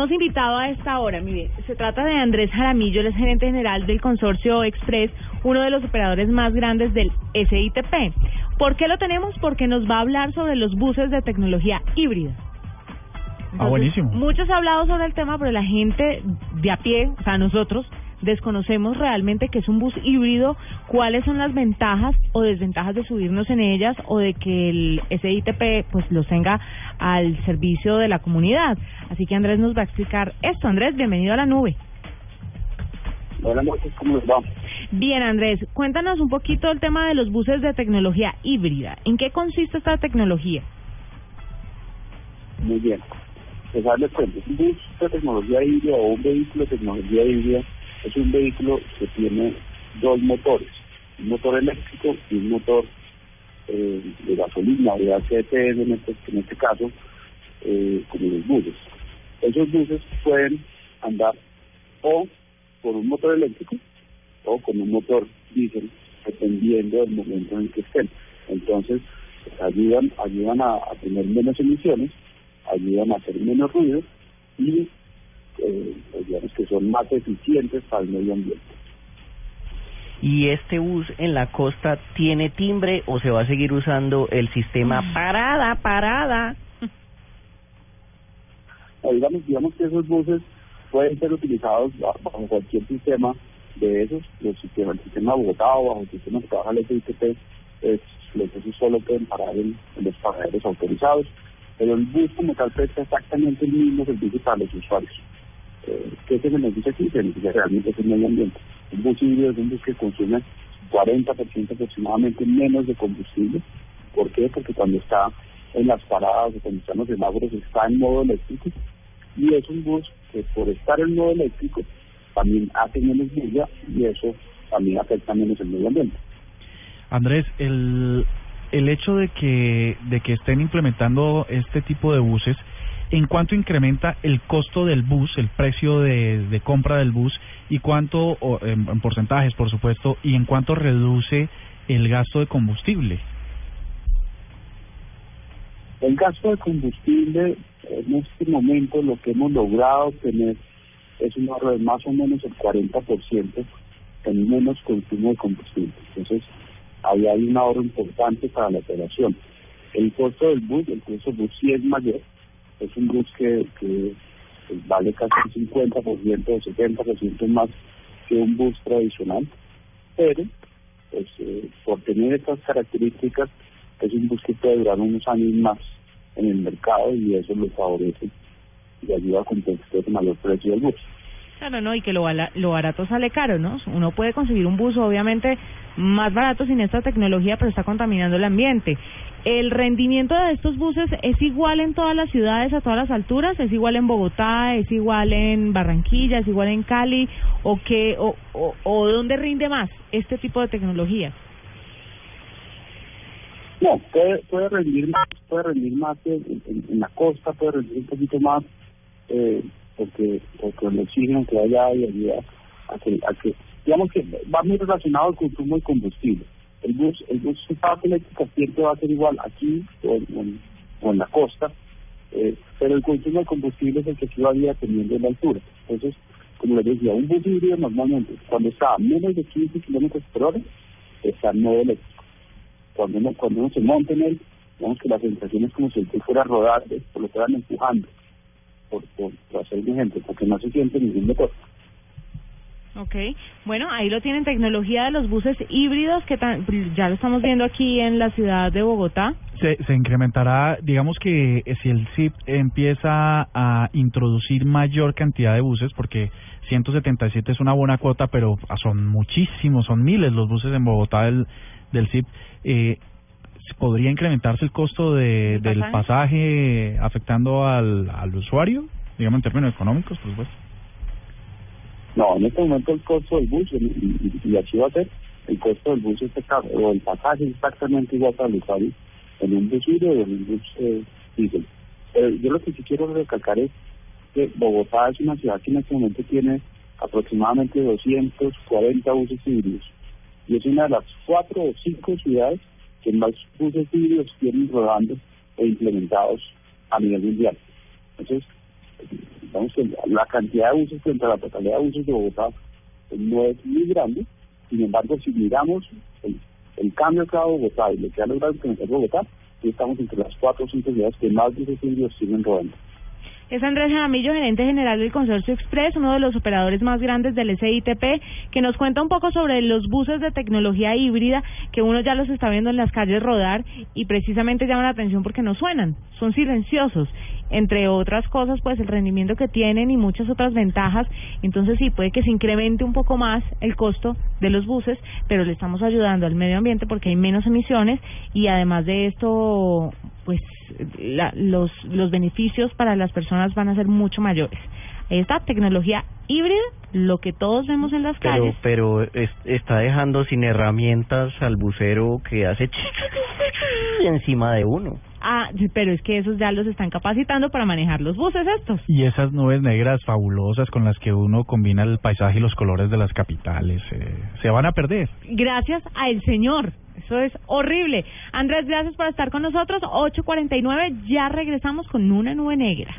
Tenemos invitado a esta hora, mire, se trata de Andrés Jaramillo, el es gerente general del consorcio Express, uno de los operadores más grandes del SITP. ¿Por qué lo tenemos? Porque nos va a hablar sobre los buses de tecnología híbrida. ah, buenísimo. Muchos ha hablado sobre el tema, pero la gente de a pie, o sea, nosotros, desconocemos realmente que es un bus híbrido, cuáles son las ventajas o desventajas de subirnos en ellas o de que el SITP pues los tenga al servicio de la comunidad. Así que Andrés nos va a explicar esto. Andrés, bienvenido a la nube. Noches, ¿cómo les va? Bien, Andrés, cuéntanos un poquito el tema de los buses de tecnología híbrida. ¿En qué consiste esta tecnología? Muy bien. Pues darle cuenta, un bus de tecnología híbrida o un vehículo de tecnología híbrida es un vehículo que tiene dos motores, un motor eléctrico y un motor eh, de gasolina o de ACT en este, en este caso, eh, como los buses. Esos buses pueden andar o por un motor eléctrico o con un motor diésel, dependiendo del momento en que estén. Entonces, ayudan, ayudan a tener menos emisiones, ayudan a hacer menos ruido y eh, digamos que son más eficientes para el medio ambiente. ¿Y este bus en la costa tiene timbre o se va a seguir usando el sistema parada, parada? O digamos, digamos que esos buses pueden ser utilizados bajo cualquier sistema de esos, los sistemas, el sistema Bogotá o bajo el sistema que trabaja el SITP, pues, los buses solo pueden parar en, en los paraderos autorizados, pero el bus como tal presta exactamente el mismo servicio para los usuarios. Eh, ¿Qué se beneficia aquí? Se beneficia realmente el medio ambiente. Un bus híbrido es un bus que consume 40% aproximadamente menos de combustible. ¿Por qué? Porque cuando está en las paradas o cuando están los semáforos está en modo eléctrico y es un bus que por estar en modo eléctrico también hace menos bulla y eso también afecta menos el medio ambiente. Andrés, el, el hecho de que, de que estén implementando este tipo de buses, ¿en cuánto incrementa el costo del bus, el precio de, compra del bus y cuánto, o, en, en porcentajes por supuesto, y en cuánto reduce el gasto de combustible? El gasto de combustible, en este momento lo que hemos logrado tener es un ahorro de más o menos el 40% en menos consumo de combustible. Entonces, ahí hay un ahorro importante para la operación. El costo del bus, el costo del bus sí es mayor, es un bus que, vale casi un 50% o 70% más que un bus tradicional, pero pues, eh, por tener estas características es un bus que puede durar unos años más en el mercado y eso lo favorece y ayuda a compensar el mayor precio del bus. Claro, no, y que lo, lo barato sale caro, ¿no? Uno puede conseguir un bus, obviamente, más barato sin esta tecnología, pero está contaminando el ambiente. ¿El rendimiento de estos buses es igual en todas las ciudades, a todas las alturas? ¿Es igual en Bogotá? ¿Es igual en Barranquilla? ¿Es igual en Cali? ¿O qué, o, o, dónde rinde más este tipo de tecnología? No, puede, puede rendir más, puede rendir más en, la costa, puede rendir un poquito más, eh, porque, porque el oxígeno que hay ahí ayuda a que, a que, digamos que va muy relacionado al consumo de combustible. El bus, el bus eléctrica siempre va a ser igual aquí o en, la costa, eh, pero el consumo de combustible es el que varía dependiendo de la altura. Entonces, como les decía, un bus híbrido normalmente, cuando está a menos de 15 kilómetros por hora, está modo eléctrico cuando uno, cuando uno se monta en él, digamos que la sensación es como si el que fuera a rodar, por lo fueran empujando, por, por, por hacer un ejemplo, porque no se siente ningún motor. Ok, bueno, ahí lo tienen, tecnología de los buses híbridos, que tan- ya lo estamos viendo aquí en la ciudad de Bogotá. Se, se incrementará, digamos que eh, si el CIP empieza a introducir mayor cantidad de buses, porque 177 es una buena cuota, pero son muchísimos, son miles los buses en Bogotá del, del CIP. Eh, podría incrementarse el costo de, ¿El del pasaje? pasaje afectando al, al usuario, digamos en términos económicos, por supuesto. No, en este momento el costo del bus, y, y- y así va a ser, el costo del bus es exacta- o el pasaje es exactamente igual para el usuario en un bus híbrido o en un bus eh. Pero yo lo que sí quiero recalcar es que Bogotá es una ciudad que en este momento tiene aproximadamente 240 buses híbridos y es una de las cuatro o cinco ciudades que más buses híbridos tienen rodando e implementados a nivel mundial. Entonces, digamos que la cantidad de buses frente a la totalidad de buses de Bogotá no es muy grande, sin embargo, si miramos el, el cambio que ha Bogotá y lo que ha logrado implementar Bogotá, estamos entre las cuatro o cinco ciudades que más buses híbridos siguen rodando. Es Andrés Jaramillo, gerente general del Consorcio Express, uno de los operadores más grandes del SITP, que nos cuenta un poco sobre los buses de tecnología híbrida, que uno ya los está viendo en las calles rodar y precisamente llaman la atención porque no suenan, son silenciosos. Entre otras cosas, pues el rendimiento que tienen y muchas otras ventajas. Entonces sí, puede que se incremente un poco más el costo de los buses, pero le estamos ayudando al medio ambiente porque hay menos emisiones y además de esto, pues la- los, los beneficios para las personas van a ser mucho mayores. Esta tecnología híbrida, lo que todos vemos en las Pero, calles, pero es- está dejando sin herramientas al bucero que hace encima de uno. Ah, pero es que esos ya los están capacitando para manejar los buses estos. Y esas nubes negras fabulosas con las que uno combina el paisaje y los colores de las capitales, eh, se van a perder. Gracias al Señor. Eso es horrible. Andrés, gracias por estar con nosotros. 8.49, ya regresamos con una nube negra.